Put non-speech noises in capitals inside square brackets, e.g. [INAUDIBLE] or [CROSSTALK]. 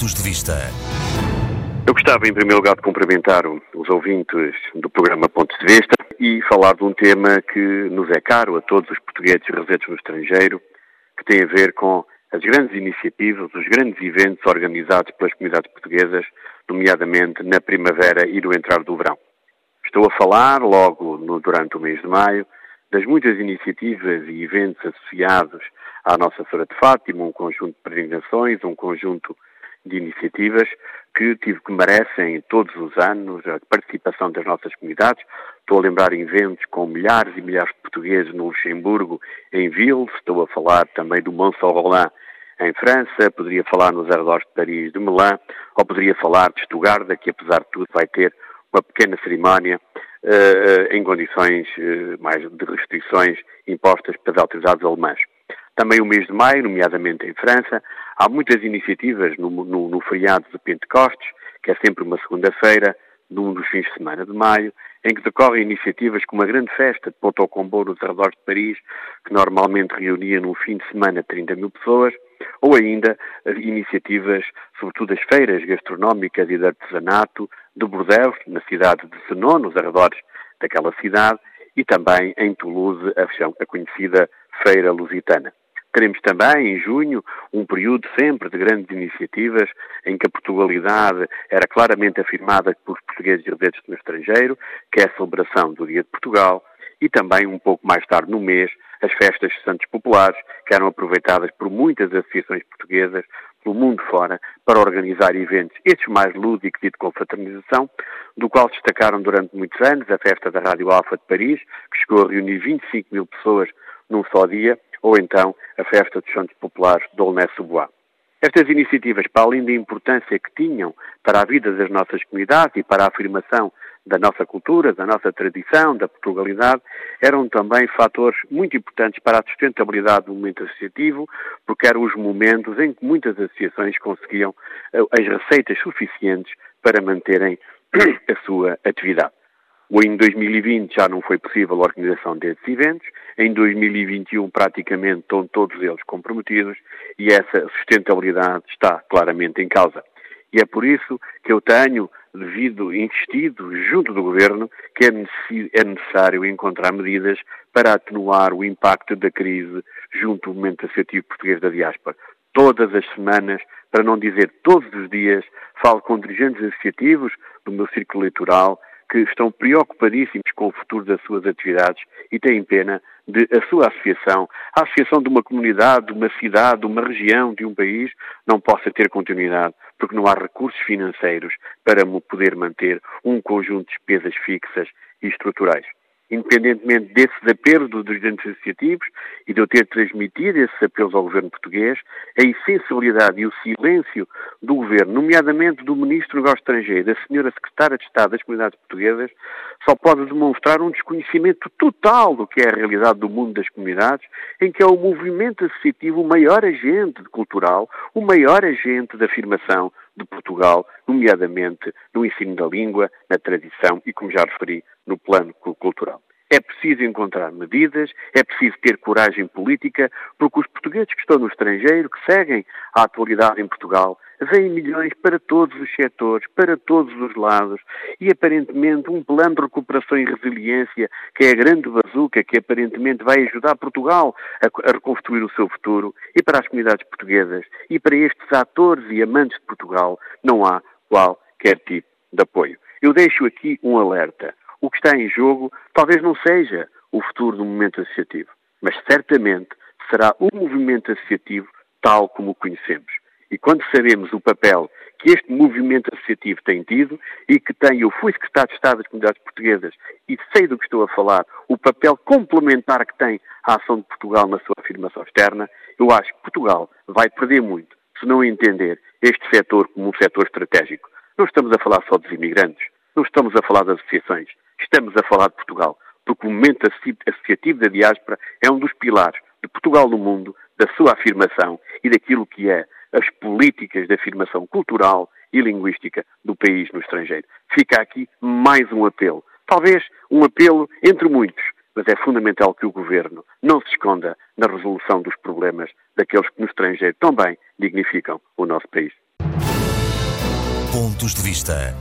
Pontos de Vista. Eu gostava, em primeiro lugar, de cumprimentar os ouvintes do programa Pontos de Vista e falar de um tema que nos é caro a todos os portugueses residentes no estrangeiro, que tem a ver com as grandes iniciativas, os grandes eventos organizados pelas comunidades portuguesas, nomeadamente na primavera e no entrar do verão. Estou a falar, logo no, durante o mês de maio, das muitas iniciativas e eventos associados à Nossa Senhora de Fátima, um conjunto de peregrinações, um conjunto de iniciativas que, tive, que merecem todos os anos a participação das nossas comunidades. Estou a lembrar eventos com milhares e milhares de portugueses no Luxemburgo, em Ville, estou a falar também do Mont Saint-Roland em França, poderia falar nos arredores de Paris, de Melun, ou poderia falar de Stuttgart, que apesar de tudo vai ter uma pequena cerimónia uh, em condições uh, mais de restrições impostas pelas autoridades alemãs. Também o mês de maio, nomeadamente em França, há muitas iniciativas no, no, no feriado de Pentecostes, que é sempre uma segunda-feira, num dos fins de semana de maio, em que decorrem iniciativas como a grande festa de Ponto ao Combo nos arredores de Paris, que normalmente reunia num fim de semana 30 mil pessoas, ou ainda iniciativas, sobretudo as feiras gastronómicas e de artesanato de Bordeaux, na cidade de Senon, nos arredores daquela cidade, e também em Toulouse, a, conhecida Feira Lusitana. Teremos também, em junho, um período sempre de grandes iniciativas em que a Portugalidade era claramente afirmada por portugueses residentes no estrangeiro, que é a celebração do Dia de Portugal, e também, um pouco mais tarde no mês, as festas de Santos Populares, que eram aproveitadas por muitas associações portuguesas pelo mundo fora para organizar eventos, estes mais lúdicos e de confraternização, do qual destacaram durante muitos anos a festa da Rádio Alfa de Paris, que chegou a reunir 25 mil pessoas num só dia, ou então a festa dos Santos Populares de Aulnay-sous-Bois. Estas iniciativas, para além da importância que tinham para a vida das nossas comunidades e para a afirmação da nossa cultura, da nossa tradição, da Portugalidade, eram também fatores muito importantes para a sustentabilidade do movimento associativo, porque eram os momentos em que muitas associações conseguiam eh, as receitas suficientes para manterem [CLEARS THROAT] a sua atividade. Em 2020 já não foi possível a organização desses eventos, em 2021 praticamente estão todos eles comprometidos e essa sustentabilidade está claramente em causa. E é por isso que eu tenho devido insistido junto do Governo que é, é necessário encontrar medidas para atenuar o impacto da crise junto ao movimento associativo português da diáspora. Todas as semanas, para não dizer todos os dias, falo com dirigentes associativos do meu círculo eleitoral que estão preocupadíssimos com o futuro das suas atividades e têm pena de a sua associação, a associação de uma comunidade, de uma cidade, de uma região, de um país, não possa ter continuidade, porque não há recursos financeiros para poder manter um conjunto de despesas fixas e estruturais independentemente desses apelos dos dirigentes associativos e de eu ter transmitido esses apelos ao governo português, a insensibilidade e o silêncio do governo, nomeadamente do ministro do Negócio Estrangeiro, da senhora secretária de Estado das Comunidades Portuguesas, só pode demonstrar um desconhecimento total do que é a realidade do mundo das comunidades, em que é o movimento associativo o maior agente cultural, o maior agente de afirmação de Portugal, nomeadamente no ensino da língua, na tradição e, como já referi, no plano cultural. É preciso encontrar medidas, é preciso ter coragem política, porque os portugueses que estão no estrangeiro, que seguem a atualidade em Portugal, vêm milhões para todos os setores, para todos os lados, e aparentemente um plano de recuperação e resiliência, que é a grande bazuca, que aparentemente vai ajudar Portugal a, reconstruir o seu futuro, e para as comunidades portuguesas, e para estes atores e amantes de Portugal, não há qualquer tipo de apoio. Eu deixo aqui um alerta o que está em jogo talvez não seja o futuro do movimento associativo, mas certamente será o movimento associativo tal como o conhecemos. E quando sabemos o papel que este movimento associativo tem tido e que tem, eu fui secretário de Estado das Comunidades Portuguesas e sei do que estou a falar, o papel complementar que tem a ação de Portugal na sua afirmação externa, eu acho que Portugal vai perder muito se não entender este setor como um setor estratégico. Não estamos a falar só dos imigrantes, não estamos a falar das associações, estamos a falar de Portugal, porque o momento associativo da diáspora é um dos pilares de Portugal no mundo, da sua afirmação e daquilo que é as políticas de afirmação cultural e linguística do país no estrangeiro. Fica aqui mais um apelo. Talvez um apelo entre muitos, mas é fundamental que o governo não se esconda na resolução dos problemas daqueles que no estrangeiro também dignificam o nosso país. Pontos de Vista.